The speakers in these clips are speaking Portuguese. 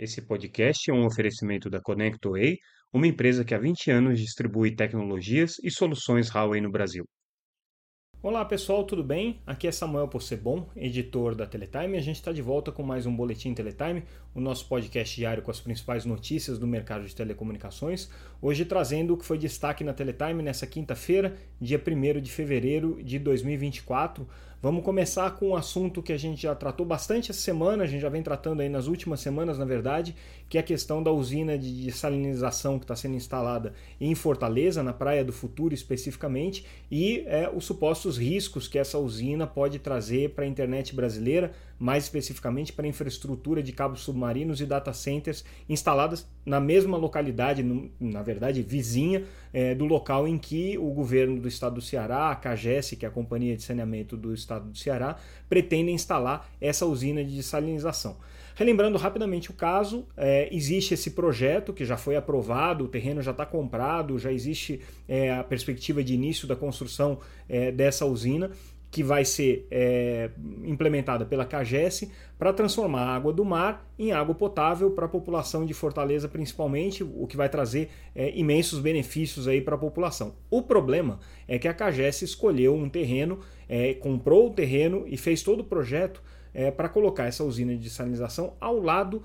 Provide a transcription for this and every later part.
Esse podcast é um oferecimento da ConnectWay, uma empresa que há 20 anos distribui tecnologias e soluções Huawei no Brasil. Olá pessoal, tudo bem? Aqui é Samuel Possebon, editor da Teletime. A gente está de volta com mais um Boletim Teletime, o nosso podcast diário com as principais notícias do mercado de telecomunicações. Hoje trazendo o que foi destaque na Teletime nessa quinta-feira, dia 1 de fevereiro de 2024. Vamos começar com um assunto que a gente já tratou bastante essa semana, a gente já vem tratando aí nas últimas semanas, na verdade, que é a questão da usina de salinização que está sendo instalada em Fortaleza, na Praia do Futuro especificamente, e é, os supostos riscos que essa usina pode trazer para a internet brasileira, mais especificamente para a infraestrutura de cabos submarinos e data centers instaladas na mesma localidade, na verdade vizinha, é, do local em que o governo do estado do Ceará, a CAGES, que é a Companhia de Saneamento do Estado do Ceará, pretende instalar essa usina de desalinização. Relembrando rapidamente o caso, é, existe esse projeto que já foi aprovado, o terreno já está comprado, já existe é, a perspectiva de início da construção é, dessa usina que vai ser é, implementada pela CAGES para transformar a água do mar em água potável para a população de Fortaleza, principalmente, o que vai trazer é, imensos benefícios aí para a população. O problema é que a CAGES escolheu um terreno, é, comprou o terreno e fez todo o projeto é, para colocar essa usina de salinização ao lado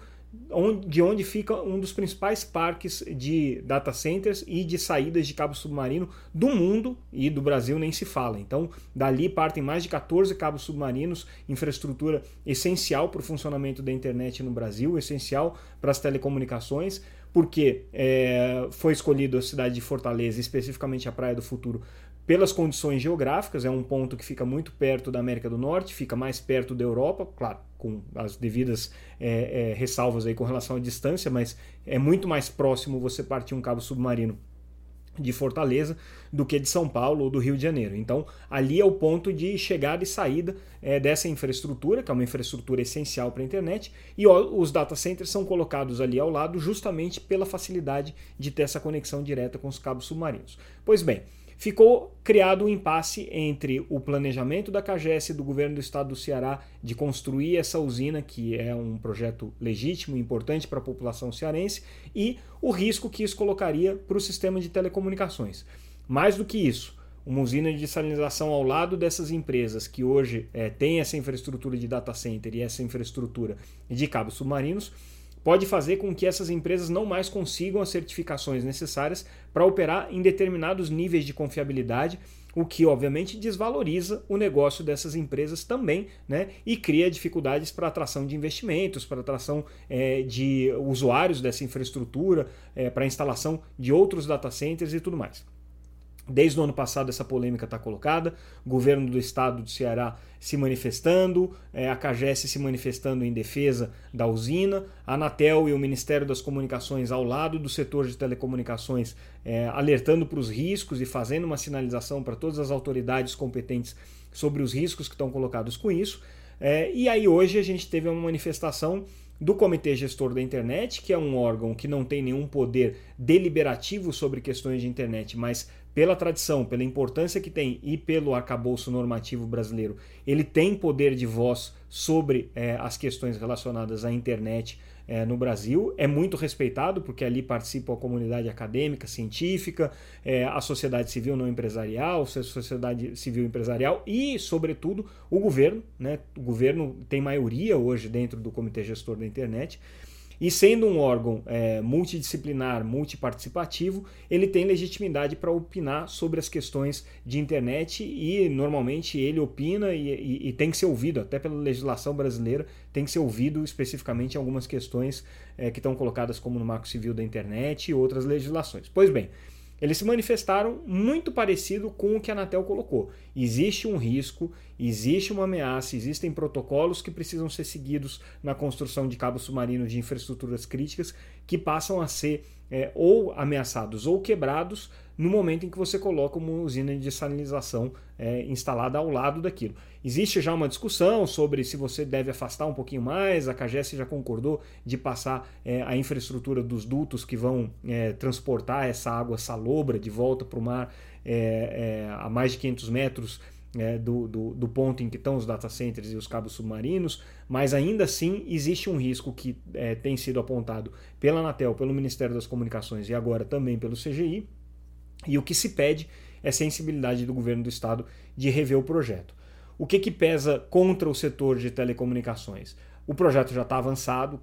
de onde fica um dos principais parques de data centers e de saídas de cabo submarino do mundo e do Brasil nem se fala. Então, dali partem mais de 14 cabos submarinos, infraestrutura essencial para o funcionamento da internet no Brasil, essencial para as telecomunicações, porque é, foi escolhido a cidade de Fortaleza, especificamente a Praia do Futuro, pelas condições geográficas, é um ponto que fica muito perto da América do Norte, fica mais perto da Europa, claro, com as devidas é, é, ressalvas aí com relação à distância, mas é muito mais próximo você partir um cabo submarino de Fortaleza do que de São Paulo ou do Rio de Janeiro. Então, ali é o ponto de chegada e saída é, dessa infraestrutura, que é uma infraestrutura essencial para a internet, e ó, os data centers são colocados ali ao lado justamente pela facilidade de ter essa conexão direta com os cabos submarinos. Pois bem, ficou criado um impasse entre o planejamento da CAGES e do governo do estado do Ceará de construir essa usina, que é um projeto legítimo e importante para a população cearense, e o risco que isso colocaria para o sistema de telecomunicações. Mais do que isso, uma usina de salinização ao lado dessas empresas que hoje é, têm essa infraestrutura de data center e essa infraestrutura de cabos submarinos pode fazer com que essas empresas não mais consigam as certificações necessárias para operar em determinados níveis de confiabilidade, o que obviamente desvaloriza o negócio dessas empresas também, né? E cria dificuldades para atração de investimentos, para atração é, de usuários dessa infraestrutura, é, para instalação de outros data centers e tudo mais. Desde o ano passado essa polêmica está colocada, o governo do estado do Ceará se manifestando, é, a CAGES se manifestando em defesa da usina, a Anatel e o Ministério das Comunicações ao lado do setor de telecomunicações é, alertando para os riscos e fazendo uma sinalização para todas as autoridades competentes sobre os riscos que estão colocados com isso. É, e aí hoje a gente teve uma manifestação do Comitê Gestor da Internet, que é um órgão que não tem nenhum poder deliberativo sobre questões de internet, mas pela tradição, pela importância que tem e pelo arcabouço normativo brasileiro, ele tem poder de voz sobre é, as questões relacionadas à internet é, no Brasil. É muito respeitado, porque ali participa a comunidade acadêmica, científica, é, a sociedade civil não empresarial, a sociedade civil empresarial e, sobretudo, o governo. Né? O governo tem maioria hoje dentro do Comitê Gestor da Internet. E sendo um órgão é, multidisciplinar, multiparticipativo, ele tem legitimidade para opinar sobre as questões de internet e normalmente ele opina e, e, e, tem que ser ouvido, até pela legislação brasileira, tem que ser ouvido especificamente algumas questões é, que estão colocadas como no Marco Civil da Internet e outras legislações. Pois bem, eles se manifestaram muito parecido com o que a Anatel colocou. Existe um risco, existe uma ameaça, existem protocolos que precisam ser seguidos na construção de cabos submarinos de infraestruturas críticas que passam a ser é, ou ameaçados ou quebrados no momento em que você coloca uma usina de desalinização é, instalada ao lado daquilo. Existe já uma discussão sobre se você deve afastar um pouquinho mais, a CAGES já concordou de passar é, a infraestrutura dos dutos que vão é, transportar essa água salobra de volta para o mar é, é, a mais de 500 metros é, do, do, do, ponto em que estão os data centers e os cabos submarinos, mas ainda assim existe um risco que é, tem sido apontado pela Anatel, pelo Ministério das Comunicações e agora também pelo CGI, e o que se pede é sensibilidade do governo do estado de rever o projeto. O que, que pesa contra o setor de telecomunicações? O projeto já está avançado,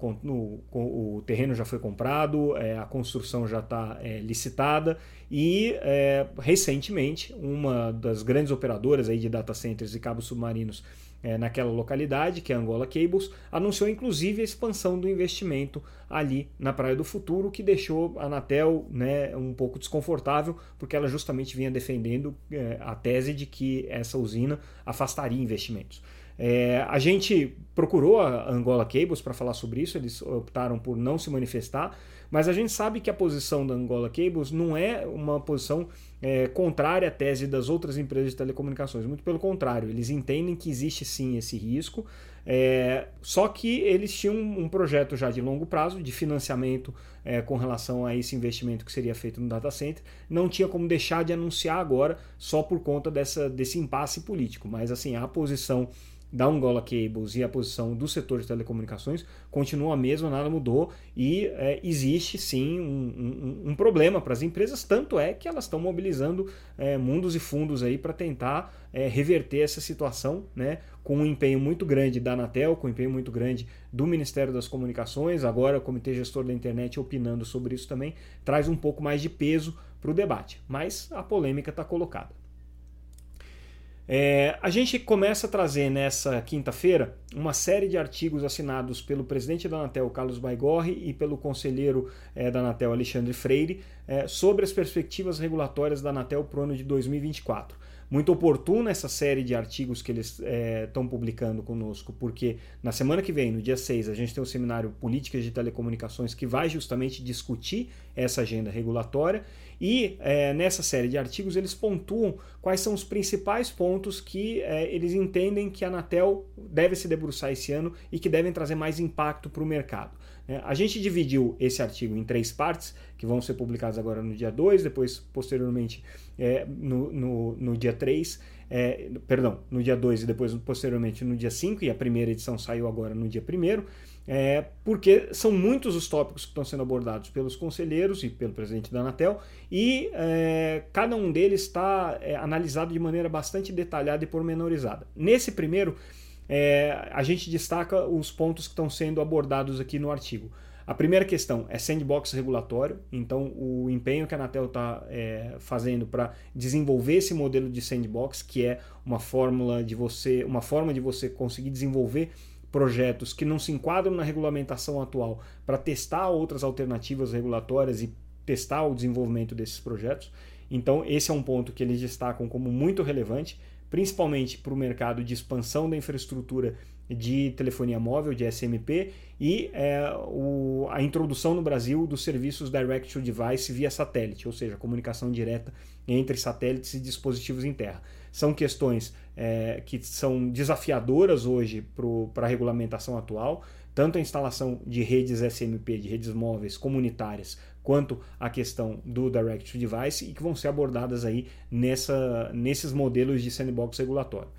o terreno já foi comprado, é, a construção já está é, licitada e é, recentemente uma das grandes operadoras aí de data centers e cabos submarinos é, naquela localidade, que é a Angola Cables, anunciou inclusive a expansão do investimento ali na Praia do Futuro, que deixou a Anatel né, um pouco desconfortável, porque ela justamente vinha defendendo é, a tese de que essa usina afastaria investimentos. É, a gente procurou a Angola Cables para falar sobre isso, eles optaram por não se manifestar, mas a gente sabe que a posição da Angola Cables não é uma posição é, contrária à tese das outras empresas de telecomunicações, muito pelo contrário, eles entendem que existe sim esse risco, é, só que eles tinham um projeto já de longo prazo de financiamento é, com relação a esse investimento que seria feito no data center. Não tinha como deixar de anunciar agora só por conta dessa, desse impasse político. Mas assim, a posição da Angola Cables e a posição do setor de telecomunicações continua a mesma, nada mudou. E é, existe sim um, um, um problema para as empresas, tanto é que elas estão mobilizando é, mundos e fundos aí para tentar é, reverter essa situação, né, com um empenho muito grande da Anatel, com um empenho muito grande do Ministério das Comunicações, agora o Comitê Gestor da Internet opinando sobre isso também, traz um pouco mais de peso para o debate, mas a polêmica está colocada. É, a gente começa a trazer nessa quinta-feira uma série de artigos assinados pelo presidente da Anatel, Carlos Baigorre, e pelo conselheiro é, da Anatel, Alexandre Freire, é, sobre as perspectivas regulatórias da Anatel para o ano de 2024 muito oportuna essa série de artigos que eles estão é, publicando conosco, porque na semana que vem, no dia 6, a gente tem o seminário Políticas de Telecomunicações que vai justamente discutir essa agenda regulatória e é, nessa série de artigos eles pontuam quais são os principais pontos que é, eles entendem que a Anatel deve se debruçar esse ano e que devem trazer mais impacto para o mercado. É, a gente dividiu esse artigo em três partes, que vão ser publicadas agora no dia 2, depois, posteriormente, é, no, no, no, dia 3, é, perdão, no dia 2 e depois, posteriormente, no dia 5, e a primeira edição saiu agora no dia 1 é, porque são muitos os tópicos que estão sendo abordados pelos conselheiros e pelo presidente da Anatel, e é, cada um deles está é, analisado de maneira bastante detalhada e pormenorizada. Nesse primeiro, é, a gente destaca os pontos que estão sendo abordados aqui no artigo. A primeira questão é sandbox regulatório, então o empenho que a Anatel está é, fazendo para desenvolver esse modelo de sandbox, que é uma fórmula de você, uma forma de você conseguir desenvolver projetos que não se enquadram na regulamentação atual para testar outras alternativas regulatórias e testar o desenvolvimento desses projetos. Então esse é um ponto que eles destacam como muito relevante principalmente para o mercado de expansão da infraestrutura de telefonia móvel, de SMP, e é, o, a introdução no Brasil dos serviços Direct to Device via satélite, ou seja, comunicação direta entre satélites e dispositivos em terra. São questões é, que são desafiadoras hoje para a regulamentação atual, tanto a instalação de redes SMP, de redes móveis comunitárias, quanto a questão do Direct to Device e que vão ser abordadas aí nessa, nesses modelos de sandbox regulatório.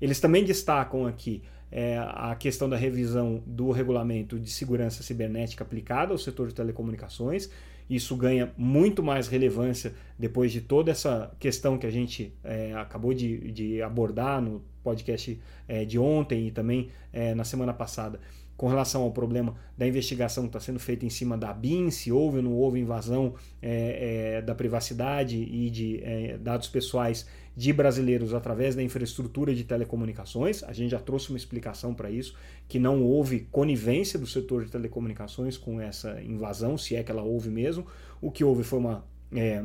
Eles também destacam aqui é, a questão da revisão do regulamento de segurança cibernética aplicada ao setor de telecomunicações. Isso ganha muito mais relevância depois de toda essa questão que a gente é, acabou de, de, abordar no podcast é, de ontem e também é, na semana passada com relação ao problema da investigação que está sendo feita em cima da BIM, se houve ou não houve invasão é, é, da privacidade e de é, dados pessoais de brasileiros através da infraestrutura de telecomunicações. A gente já trouxe uma explicação para isso, que não houve conivência do setor de telecomunicações com essa invasão, se é que ela houve mesmo. O que houve foi uma é,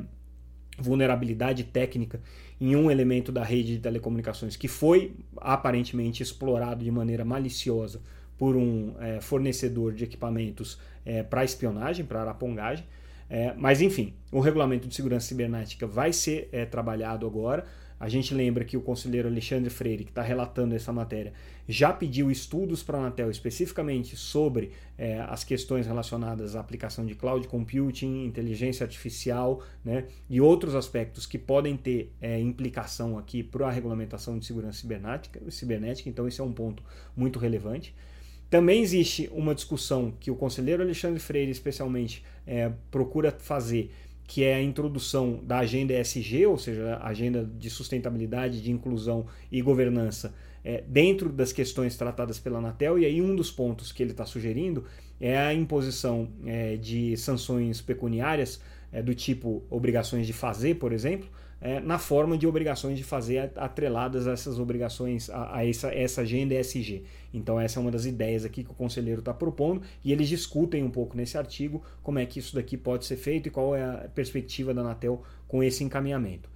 vulnerabilidade técnica em um elemento da rede de telecomunicações que foi aparentemente explorado de maneira maliciosa por um é, fornecedor de equipamentos é, para espionagem, para arapongagem. É, mas enfim, o regulamento de segurança cibernética vai ser é, trabalhado agora. A gente lembra que o conselheiro Alexandre Freire, que está relatando essa matéria, já pediu estudos para a Anatel especificamente sobre é, as questões relacionadas à aplicação de cloud computing, inteligência artificial né, e outros aspectos que podem ter é, implicação aqui para a regulamentação de segurança cibernética, cibernética. Então, esse é um ponto muito relevante. Também existe uma discussão que o conselheiro Alexandre Freire, especialmente, é, procura fazer que é a introdução da agenda ESG, ou seja, a agenda de sustentabilidade, de inclusão e governança, é, dentro das questões tratadas pela Anatel. E aí um dos pontos que ele está sugerindo é a imposição é, de sanções pecuniárias é, do tipo obrigações de fazer, por exemplo, é, na forma de obrigações de fazer atreladas a essas obrigações, a, a essa, essa agenda ESG. Então, essa é uma das ideias aqui que o conselheiro está propondo e eles discutem um pouco nesse artigo como é que isso daqui pode ser feito e qual é a perspectiva da Anatel com esse encaminhamento.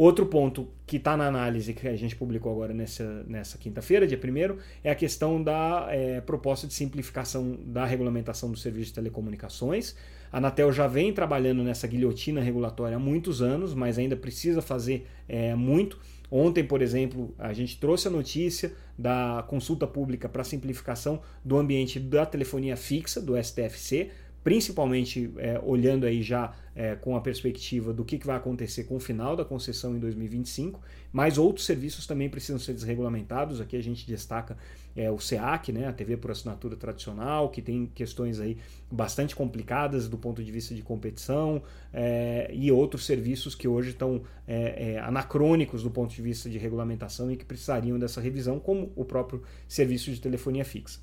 Outro ponto que está na análise que a gente publicou agora nessa, nessa quinta-feira, dia 1 é a questão da é, proposta de simplificação da regulamentação do serviço de telecomunicações. A Anatel já vem trabalhando nessa guilhotina regulatória há muitos anos, mas ainda precisa fazer é, muito. Ontem, por exemplo, a gente trouxe a notícia da consulta pública para simplificação do ambiente da telefonia fixa do STFC principalmente é, olhando aí já é, com a perspectiva do que, que vai acontecer com o final da concessão em 2025, mas outros serviços também precisam ser desregulamentados. Aqui a gente destaca é, o SEAC, né, a TV por assinatura tradicional, que tem questões aí bastante complicadas do ponto de vista de competição, é, e outros serviços que hoje estão é, é, anacrônicos do ponto de vista de regulamentação e que precisariam dessa revisão, como o próprio serviço de telefonia fixa.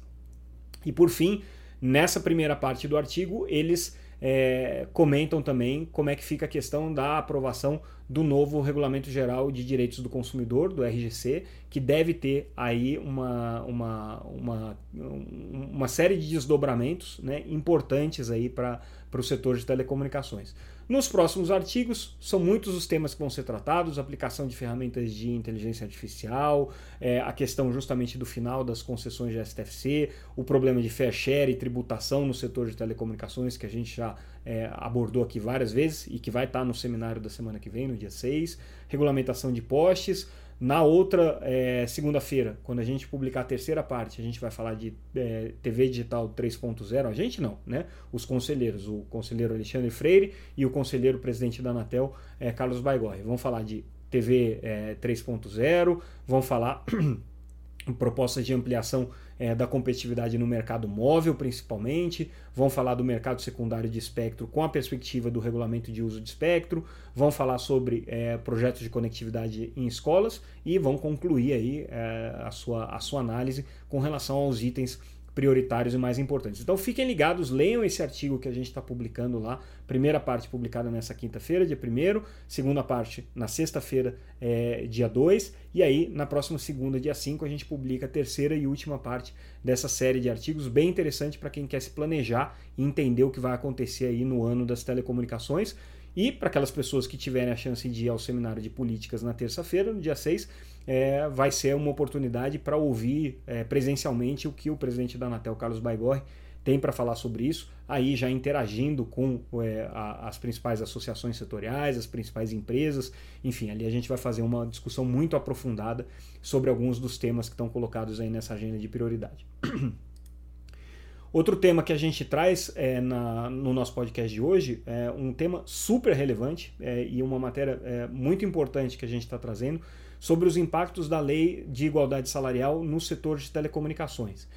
E por fim, Nessa primeira parte do artigo, eles é, comentam também como é que fica a questão da aprovação do novo Regulamento Geral de Direitos do Consumidor, do RGC, que deve ter aí uma, uma, uma, uma série de desdobramentos né, importantes aí para o setor de telecomunicações. Nos próximos artigos, são muitos os temas que vão ser tratados: aplicação de ferramentas de inteligência artificial, é, a questão justamente do final das concessões de STFC, o problema de fair share e tributação no setor de telecomunicações, que a gente já é, abordou aqui várias vezes e que vai estar no seminário da semana que vem, no dia 6, regulamentação de postes na outra é, segunda-feira, quando a gente publicar a terceira parte, a gente vai falar de é, TV Digital 3.0. A gente não, né? Os conselheiros, o conselheiro Alexandre Freire e o conselheiro presidente da Anatel, é, Carlos Baigorre. Vão falar de TV 3.0, vão falar propostas de ampliação é, da competitividade no mercado móvel, principalmente, vão falar do mercado secundário de espectro com a perspectiva do regulamento de uso de espectro, vão falar sobre é, projetos de conectividade em escolas e vão concluir aí é, a, sua, a sua análise com relação aos itens prioritários e mais importantes. Então fiquem ligados, leiam esse artigo que a gente está publicando lá. Primeira parte publicada nessa quinta-feira, dia 1 segunda parte na sexta-feira, é, dia 2, e aí na próxima segunda, dia 5, a gente publica a terceira e última parte dessa série de artigos, bem interessante para quem quer se planejar e entender o que vai acontecer aí no ano das telecomunicações. E para aquelas pessoas que tiverem a chance de ir ao seminário de políticas na terça-feira, no dia 6, é, vai ser uma oportunidade para ouvir é, presencialmente o que o presidente da Anatel, Carlos Baigorre, tem para falar sobre isso, aí já interagindo com é, a, as principais associações setoriais, as principais empresas, enfim, ali a gente vai fazer uma discussão muito aprofundada sobre alguns dos temas que estão colocados aí nessa agenda de prioridade. Outro tema que a gente traz é, na, no nosso podcast de hoje é um tema super relevante é, e uma matéria é, muito importante que a gente está trazendo sobre os impactos da lei de igualdade salarial no setor de telecomunicações.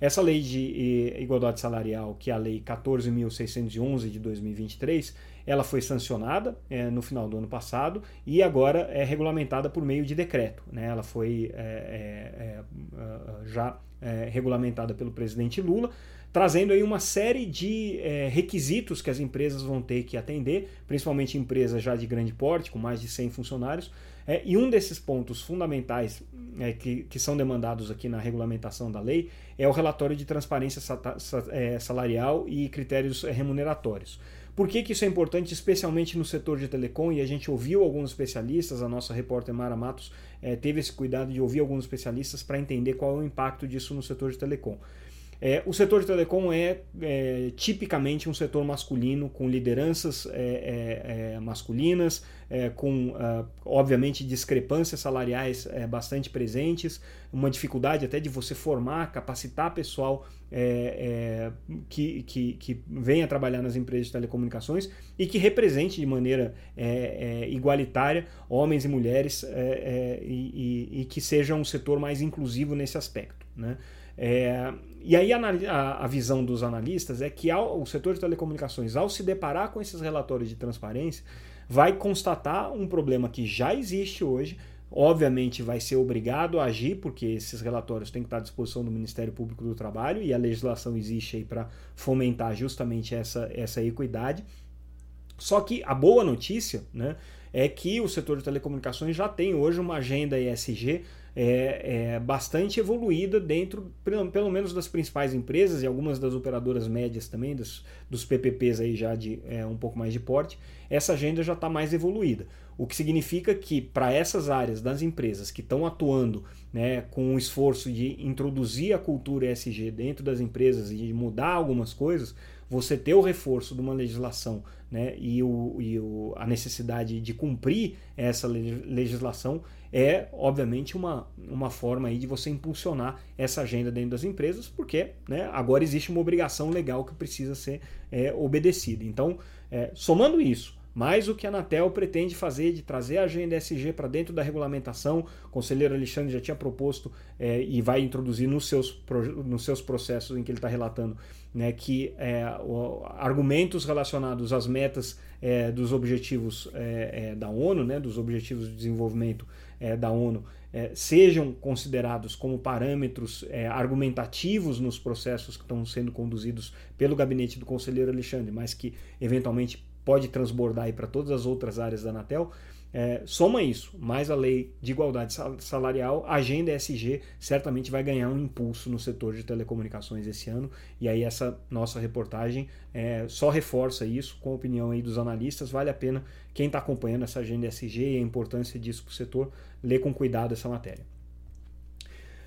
Essa lei de igualdade salarial, que é a lei 14.611 de 2023, ela foi sancionada é, no final do ano passado e agora é regulamentada por meio de decreto. Né? Ela foi é, é, é já regulamentada pelo presidente Lula trazendo aí uma série de é, requisitos que as empresas vão ter que atender, principalmente empresas já de grande porte, com mais de 100 funcionários. É, e um desses pontos fundamentais é, que, que são demandados aqui na regulamentação da lei é o relatório de transparência é, salarial e critérios remuneratórios. Por que, que, isso é importante, especialmente no setor de telecom? E a gente ouviu alguns especialistas, a nossa repórter Mara Matos teve esse cuidado de ouvir alguns especialistas para entender qual é o impacto disso no setor de telecom. É, o setor de telecom é, é, tipicamente um setor masculino, com lideranças é, é, é masculinas, é, com, uh, obviamente, discrepâncias salariais bastante presentes, uma dificuldade até de você formar, capacitar pessoal que, que, que venha trabalhar nas empresas de telecomunicações e que represente de maneira igualitária homens e mulheres e, e, e que seja um setor mais inclusivo nesse aspecto. Né? É, e aí a, a, visão dos analistas é que ao, o setor de telecomunicações, ao se deparar com esses relatórios de transparência, vai constatar um problema que já existe hoje, obviamente vai ser obrigado a agir, porque esses relatórios têm que estar à disposição do Ministério Público do Trabalho e a legislação existe aí para fomentar justamente essa, essa equidade. Só que a boa notícia né, é que o setor de telecomunicações já tem hoje uma agenda ESG é, é, bastante evoluída dentro, pelo menos das principais empresas e algumas das operadoras médias também, dos, dos PPPs aí já de é, um pouco mais de porte, essa agenda já está mais evoluída. O que significa que para essas áreas das empresas que estão atuando né, com o esforço de introduzir a cultura ESG dentro das empresas e de mudar algumas coisas, você ter o reforço de uma legislação né, e, o, e o, a necessidade de cumprir essa legislação é, obviamente, uma, uma forma aí de você impulsionar essa agenda dentro das empresas, porque né, agora existe uma obrigação legal que precisa ser é, obedecida. Então, é, somando isso, mais o que a Anatel pretende fazer de trazer a agenda SG para dentro da regulamentação. O conselheiro Alexandre já tinha proposto é, e vai introduzir nos seus, nos seus processos em que ele está relatando né, que é, o, argumentos relacionados às metas é, dos objetivos da ONU, né, dos objetivos de desenvolvimento da ONU, sejam considerados como parâmetros argumentativos nos processos que estão sendo conduzidos pelo gabinete do conselheiro Alexandre, mas que eventualmente pode transbordar para todas as outras áreas da Anatel. É, soma isso, mais a lei de igualdade salarial, a agenda ESG certamente vai ganhar um impulso no setor de telecomunicações esse ano, e aí essa nossa reportagem é, só reforça isso com a opinião aí dos analistas. Vale a pena quem está acompanhando essa agenda ESG e a importância disso para o setor, ler com cuidado essa matéria.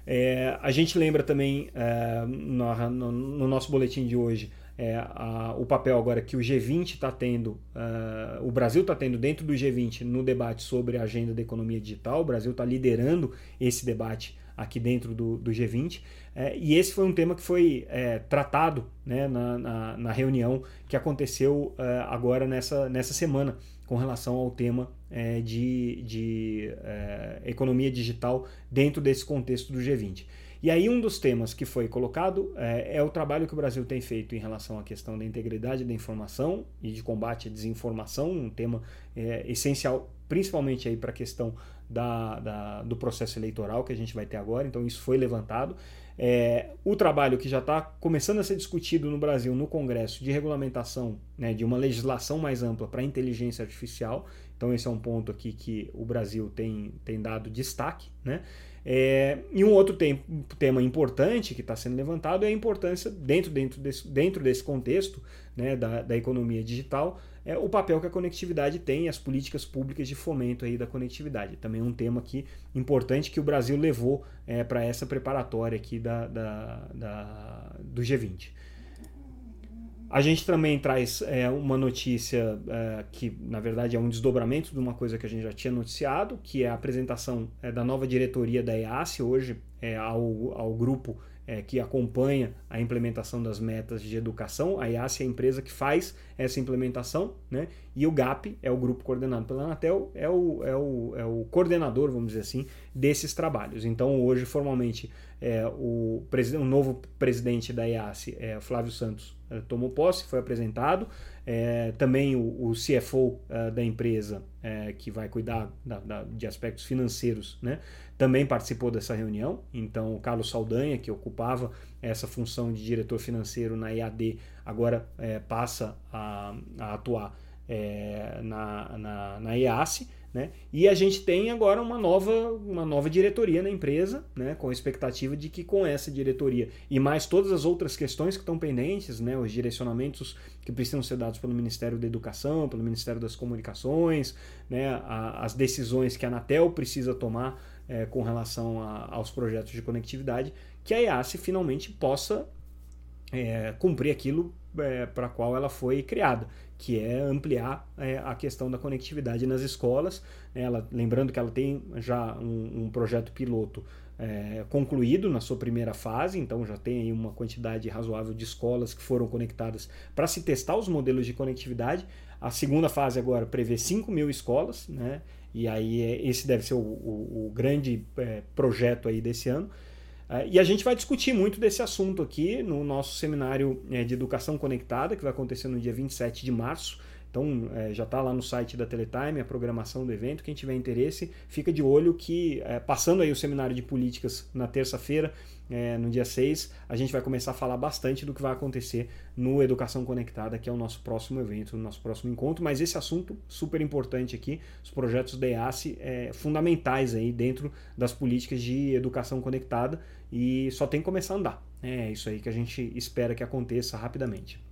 É, a gente lembra também é, no, no nosso boletim de hoje é, a, o papel agora que o G20 está tendo, uh, o Brasil está tendo dentro do G20 no debate sobre a agenda da economia digital. O Brasil está liderando esse debate aqui dentro do, do G20. É, e esse foi um tema que foi é, tratado né, na, na, na, reunião que aconteceu é, agora nessa, nessa semana com relação ao tema é, de, de economia digital dentro desse contexto do G20. E aí um dos temas que foi colocado é, é, o trabalho que o Brasil tem feito em relação à questão da integridade da informação e de combate à desinformação, um tema é, essencial, principalmente aí para a questão da, da, do processo eleitoral que a gente vai ter agora. Então isso foi levantado. É, o trabalho que já está começando a ser discutido no Brasil, no Congresso, de regulamentação, né, de uma legislação mais ampla para a inteligência artificial. Então, esse é um ponto aqui que o Brasil tem, tem dado destaque. Né? É, e um outro tem, tema importante que está sendo levantado é a importância, dentro, dentro, desse, dentro desse contexto né, da, da economia digital, é o papel que a conectividade tem e as políticas públicas de fomento aí da conectividade. Também um tema aqui importante que o Brasil levou é, para essa preparatória aqui da, da, da do G20. A gente também traz é, uma notícia é, que, na verdade, é um desdobramento de uma coisa que a gente já tinha noticiado, que é a apresentação é, da nova diretoria da EASE hoje é, ao, ao grupo é, que acompanha a implementação das metas de educação. A IAC é a empresa que faz essa implementação, né? e o GAP é o grupo coordenado pela Anatel, é o, é o, é o coordenador, vamos dizer assim, desses trabalhos. Então, hoje, formalmente, é, o, o novo presidente da IAC, é, Flávio Santos, é, tomou posse, foi apresentado. É, também o, o CFO é, da empresa, é, que vai cuidar da, da, de aspectos financeiros, né, também participou dessa reunião. Então, o Carlos Saldanha, que ocupava essa função de diretor financeiro na IAD, agora passa a, a atuar na, na, na. Né? E a gente tem agora uma nova, uma nova diretoria na empresa, né? com a expectativa de que com essa diretoria e mais todas as outras questões que estão pendentes, né? os direcionamentos que precisam ser dados pelo Ministério da Educação, pelo Ministério das Comunicações, né? A, as decisões que a Anatel precisa tomar é, com relação a, aos projetos de conectividade, que a EASE finalmente possa é, cumprir aquilo é, para qual ela foi criada, que é ampliar é, a questão da conectividade nas escolas. Ela, lembrando que ela tem já um, um projeto piloto é, concluído na sua primeira fase, então já tem aí uma quantidade razoável de escolas que foram conectadas para se testar os modelos de conectividade. A segunda fase agora prevê 5 mil escolas, né? e aí é, esse deve ser o, o, o grande é, projeto aí desse ano. É, e a gente vai discutir muito desse assunto aqui no nosso seminário é, de educação conectada, que vai acontecer no dia 27 de março. Então é, já está lá no site da Teletime a programação do evento. Quem tiver interesse, fica de olho que, é, passando aí o seminário de políticas na terça-feira, é, no dia 6, a gente vai começar a falar bastante do que vai acontecer no Educação Conectada, que é o nosso próximo evento, o nosso próximo encontro. Mas esse assunto super importante aqui, os projetos da é, fundamentais aí dentro das políticas de educação conectada e só tem que começar a andar. É isso aí que a gente espera que aconteça rapidamente.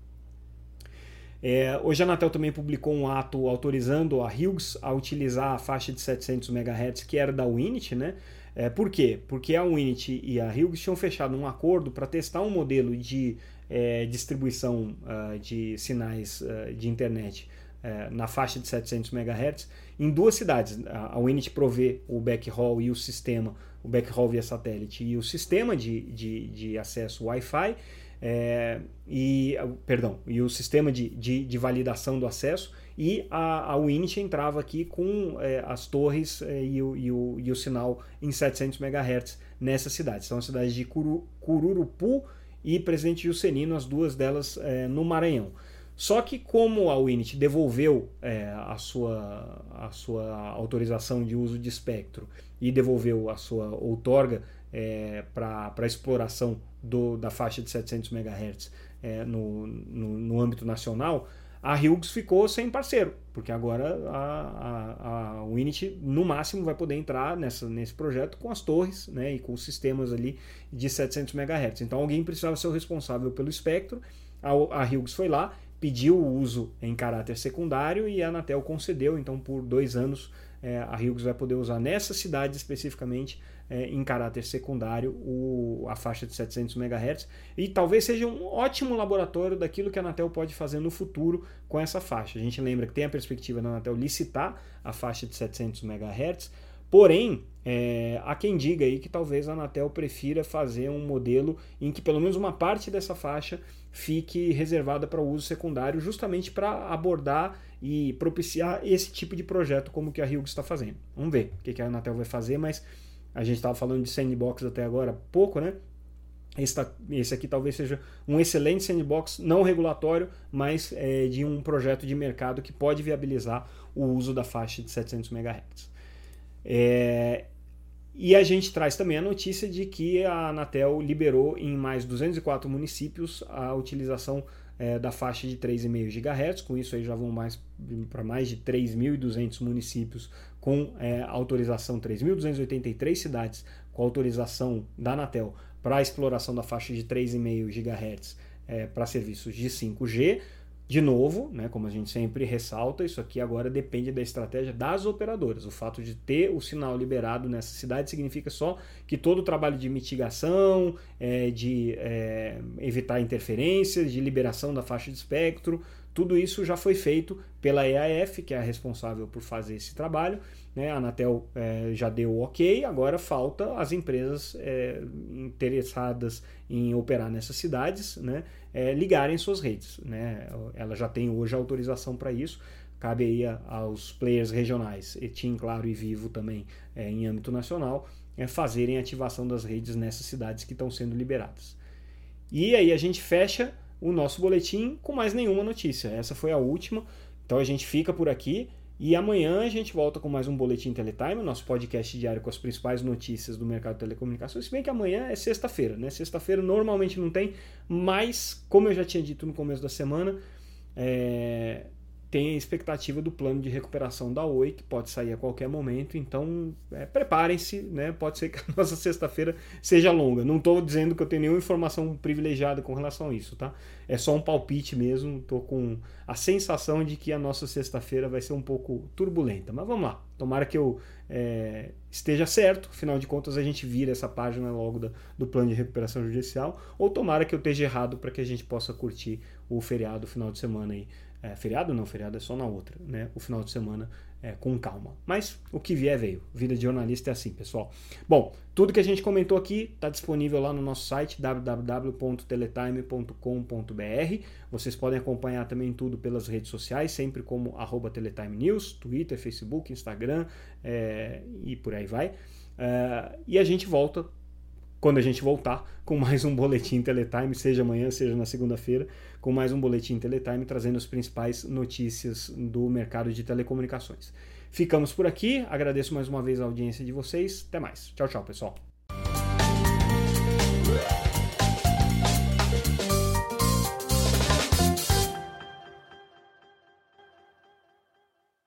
É, hoje a Anatel também publicou um ato autorizando a Hughes a utilizar a faixa de 700 MHz que era da Winit, né? É, por quê? Porque a Winit e a Hughes tinham fechado um acordo para testar um modelo de é, distribuição uh, de sinais uh, de internet uh, na faixa de 700 MHz em duas cidades. A, a Winit provê o backhaul e o sistema, o backhaul via satélite e o sistema de, de, de acesso Wi-Fi é, e, perdão, e o sistema de, de, de, validação do acesso e a, a Winit entrava aqui com é, as torres é, e, o, e, o, e o sinal em 700 MHz nessas cidades. São as cidades de Curu, Cururupu e Presidente Juscelino, as duas delas é, no Maranhão. Só que como a Winit devolveu é, a, sua, a sua autorização de uso de espectro e devolveu a sua outorga é, para exploração do, da faixa de 700 MHz é, no, no, no, âmbito nacional, a Hughes ficou sem parceiro, porque agora a, a, a Winit no máximo vai poder entrar nessa, nesse projeto com as torres né, e com os sistemas ali de 700 MHz. Então alguém precisava ser o responsável pelo espectro, a, a Hughes foi lá, pediu o uso em caráter secundário e a Anatel concedeu, então por dois anos é, a Hughes vai poder usar nessa cidade especificamente é, em caráter secundário o, a faixa de 700 MHz e talvez seja um ótimo laboratório daquilo que a Anatel pode fazer no futuro com essa faixa. A gente lembra que tem a perspectiva da Anatel licitar a faixa de 700 MHz, porém é, há quem diga aí que talvez a Anatel prefira fazer um modelo em que pelo menos uma parte dessa faixa fique reservada para o uso secundário, justamente para abordar e propiciar esse tipo de projeto como que a Hughes está fazendo. Vamos ver o que a Anatel vai fazer, mas a gente estava falando de sandbox até agora pouco, né? Esse, esse, aqui talvez seja um excelente sandbox, não regulatório, mas é, de um projeto de mercado que pode viabilizar o uso da faixa de 700 MHz. É, e a gente traz também a notícia de que a Anatel liberou em mais 204 municípios a utilização é, da faixa de 3,5 GHz. Com isso aí já vão mais para mais de 3.200 municípios com é, autorização, 3.283 cidades com autorização da Anatel para exploração da faixa de 3,5 GHz é, para serviços de 5G. De novo, né, como a gente sempre ressalta, isso aqui agora depende da estratégia das operadoras. O fato de ter o sinal liberado nessa cidade significa só que todo o trabalho de mitigação, é, de é, evitar interferências, de liberação da faixa de espectro, tudo isso já foi feito pela EAF, que é a responsável por fazer esse trabalho. Né? A Anatel é, já deu ok, agora falta as empresas é, interessadas em operar nessas cidades né? É, ligarem suas redes. Né? Ela já tem hoje autorização para isso. Cabe aí aos players regionais, Etim, Claro e Vivo também é, em âmbito nacional, é, fazerem ativação das redes nessas cidades que estão sendo liberadas. E aí a gente fecha o nosso boletim com mais nenhuma notícia. Essa foi a última. Então a gente fica por aqui e amanhã a gente volta com mais um Boletim Teletime, nosso podcast diário com as principais notícias do mercado de telecomunicações. Se bem que amanhã é sexta-feira, né? Sexta-feira normalmente não tem, mas como eu já tinha dito no começo da semana, é, tem a expectativa do plano de recuperação da Oi, que pode sair a qualquer momento. Então, é, preparem-se, né? Pode ser que a nossa sexta-feira seja longa. Não estou dizendo que eu tenho nenhuma informação privilegiada com relação a isso, tá? É só um palpite mesmo. Estou com a sensação de que a nossa sexta-feira vai ser um pouco turbulenta. Mas vamos lá, Tomara que eu é, esteja certo, afinal de contas a gente vira essa página logo do, do plano de recuperação judicial, ou tomara que eu esteja errado para que a gente possa curtir o feriado final de semana aí. É, feriado não, feriado é só na outra, né? O final de semana é, com calma. Mas o que vier veio. Vida de jornalista é assim, pessoal. Bom, tudo que a gente comentou aqui está disponível lá no nosso site www.teletime.com.br. Vocês podem acompanhar também tudo pelas redes sociais, sempre como Teletime News, Twitter, Facebook, Instagram é, e por aí vai. É, e a gente volta quando a gente voltar com mais um boletim Teletime, seja amanhã, seja na segunda-feira, com mais um boletim Teletime trazendo as principais notícias do mercado de telecomunicações. Ficamos por aqui, agradeço mais uma vez a audiência de vocês. Até mais. Tchau, tchau, pessoal.